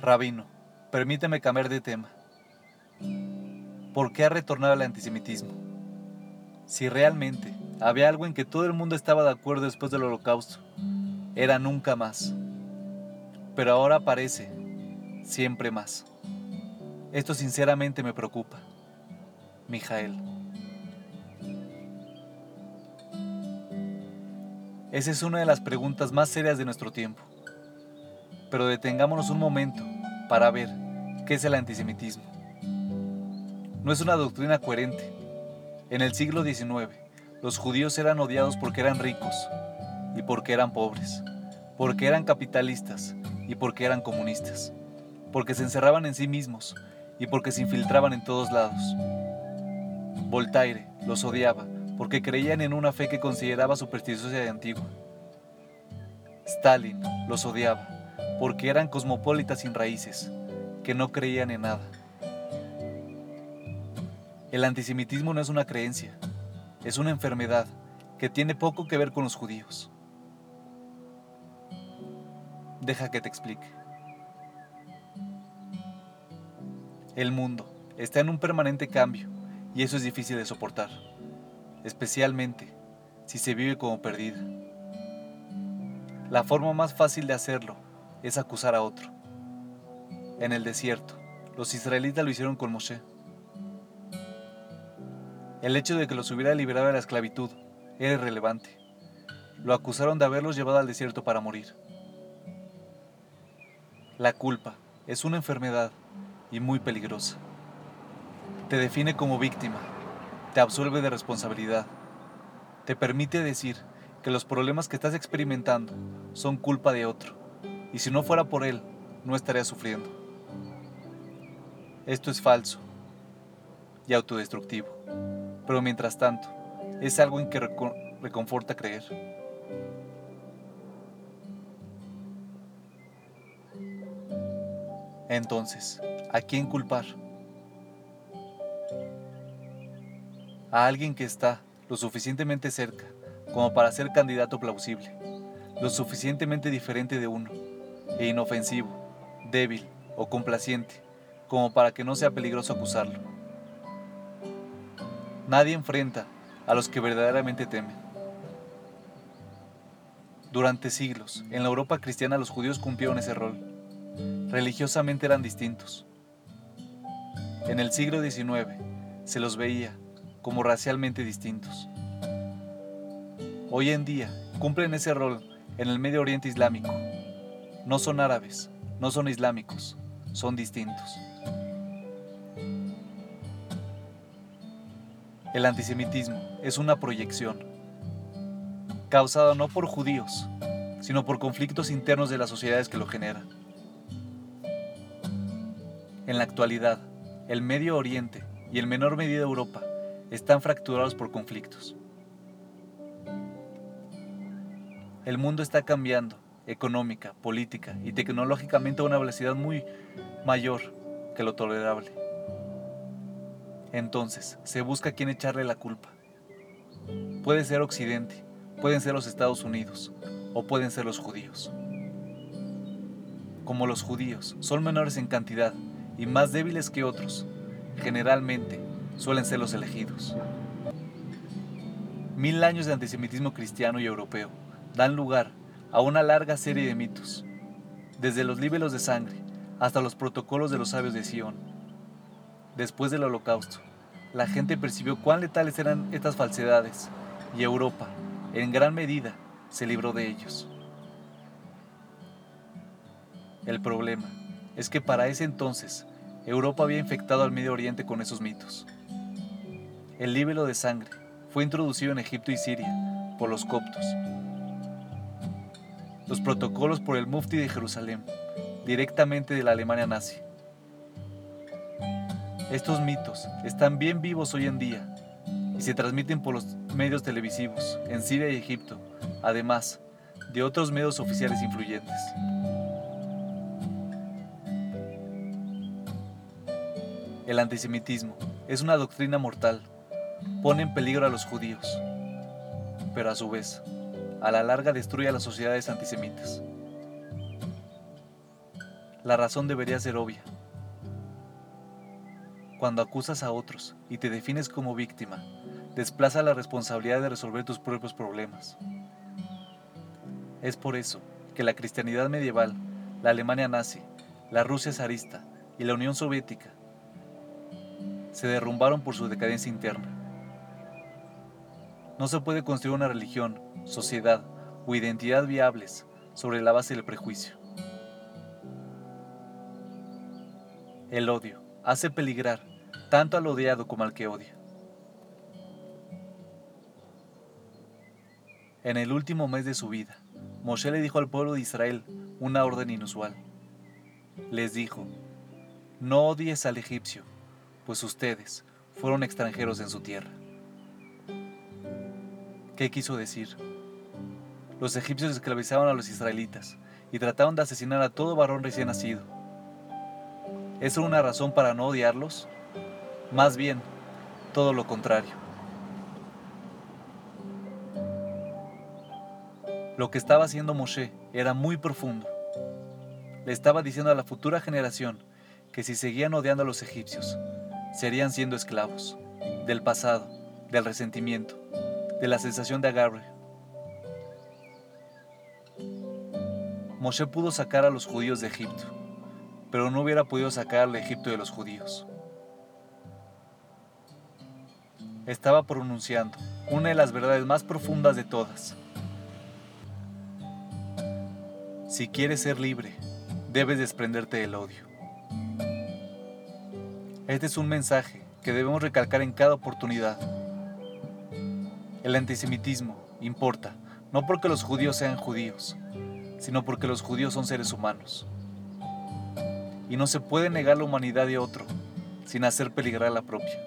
Rabino, permíteme cambiar de tema. ¿Por qué ha retornado el antisemitismo? Si realmente había algo en que todo el mundo estaba de acuerdo después del holocausto, era nunca más. Pero ahora parece siempre más. Esto sinceramente me preocupa. Mijael. Esa es una de las preguntas más serias de nuestro tiempo. Pero detengámonos un momento para ver qué es el antisemitismo. No es una doctrina coherente. En el siglo XIX, los judíos eran odiados porque eran ricos y porque eran pobres, porque eran capitalistas y porque eran comunistas, porque se encerraban en sí mismos y porque se infiltraban en todos lados. Voltaire los odiaba porque creían en una fe que consideraba supersticiosa y antigua. Stalin los odiaba porque eran cosmopolitas sin raíces, que no creían en nada. El antisemitismo no es una creencia, es una enfermedad que tiene poco que ver con los judíos. Deja que te explique. El mundo está en un permanente cambio y eso es difícil de soportar, especialmente si se vive como perdida. La forma más fácil de hacerlo es acusar a otro. En el desierto, los israelitas lo hicieron con Moshe. El hecho de que los hubiera liberado de la esclavitud era irrelevante. Lo acusaron de haberlos llevado al desierto para morir. La culpa es una enfermedad y muy peligrosa. Te define como víctima, te absuelve de responsabilidad, te permite decir que los problemas que estás experimentando son culpa de otro, y si no fuera por él, no estarías sufriendo. Esto es falso y autodestructivo, pero mientras tanto, es algo en que reconforta creer. Entonces, ¿a quién culpar? A alguien que está lo suficientemente cerca como para ser candidato plausible, lo suficientemente diferente de uno, e inofensivo, débil o complaciente, como para que no sea peligroso acusarlo. Nadie enfrenta a los que verdaderamente temen. Durante siglos, en la Europa cristiana los judíos cumplieron ese rol. Religiosamente eran distintos. En el siglo XIX se los veía como racialmente distintos. Hoy en día cumplen ese rol en el Medio Oriente Islámico. No son árabes, no son islámicos, son distintos. El antisemitismo es una proyección, causada no por judíos, sino por conflictos internos de las sociedades que lo generan. En la actualidad, el Medio Oriente y en menor medida Europa están fracturados por conflictos. El mundo está cambiando económica, política y tecnológicamente a una velocidad muy mayor que lo tolerable. Entonces, se busca a quién echarle la culpa. Puede ser Occidente, pueden ser los Estados Unidos o pueden ser los judíos. Como los judíos son menores en cantidad y más débiles que otros, generalmente suelen ser los elegidos. Mil años de antisemitismo cristiano y europeo dan lugar a una larga serie de mitos, desde los líbelos de sangre hasta los protocolos de los sabios de Sion. Después del holocausto, la gente percibió cuán letales eran estas falsedades y Europa, en gran medida, se libró de ellos. El problema es que para ese entonces Europa había infectado al Medio Oriente con esos mitos. El líbelo de sangre fue introducido en Egipto y Siria por los coptos. Los protocolos por el mufti de Jerusalén, directamente de la Alemania nazi. Estos mitos están bien vivos hoy en día y se transmiten por los medios televisivos en Siria y Egipto, además de otros medios oficiales influyentes. El antisemitismo es una doctrina mortal. Pone en peligro a los judíos, pero a su vez, a la larga destruye a las sociedades antisemitas. La razón debería ser obvia. Cuando acusas a otros y te defines como víctima, desplaza la responsabilidad de resolver tus propios problemas. Es por eso que la cristianidad medieval, la Alemania nazi, la Rusia zarista y la Unión Soviética se derrumbaron por su decadencia interna. No se puede construir una religión, sociedad o identidad viables sobre la base del prejuicio. El odio hace peligrar tanto al odiado como al que odia. En el último mes de su vida, Moshe le dijo al pueblo de Israel una orden inusual. Les dijo, no odies al egipcio, pues ustedes fueron extranjeros en su tierra. ¿Qué quiso decir? Los egipcios esclavizaban a los israelitas y trataron de asesinar a todo varón recién nacido. ¿Es una razón para no odiarlos? Más bien, todo lo contrario. Lo que estaba haciendo Moshe era muy profundo. Le estaba diciendo a la futura generación que si seguían odiando a los egipcios, serían siendo esclavos del pasado, del resentimiento, de la sensación de agarre. Moshe pudo sacar a los judíos de Egipto, pero no hubiera podido sacar al Egipto de los judíos. Estaba pronunciando una de las verdades más profundas de todas. Si quieres ser libre, debes desprenderte del odio. Este es un mensaje que debemos recalcar en cada oportunidad. El antisemitismo importa, no porque los judíos sean judíos, sino porque los judíos son seres humanos. Y no se puede negar la humanidad de otro sin hacer peligrar la propia.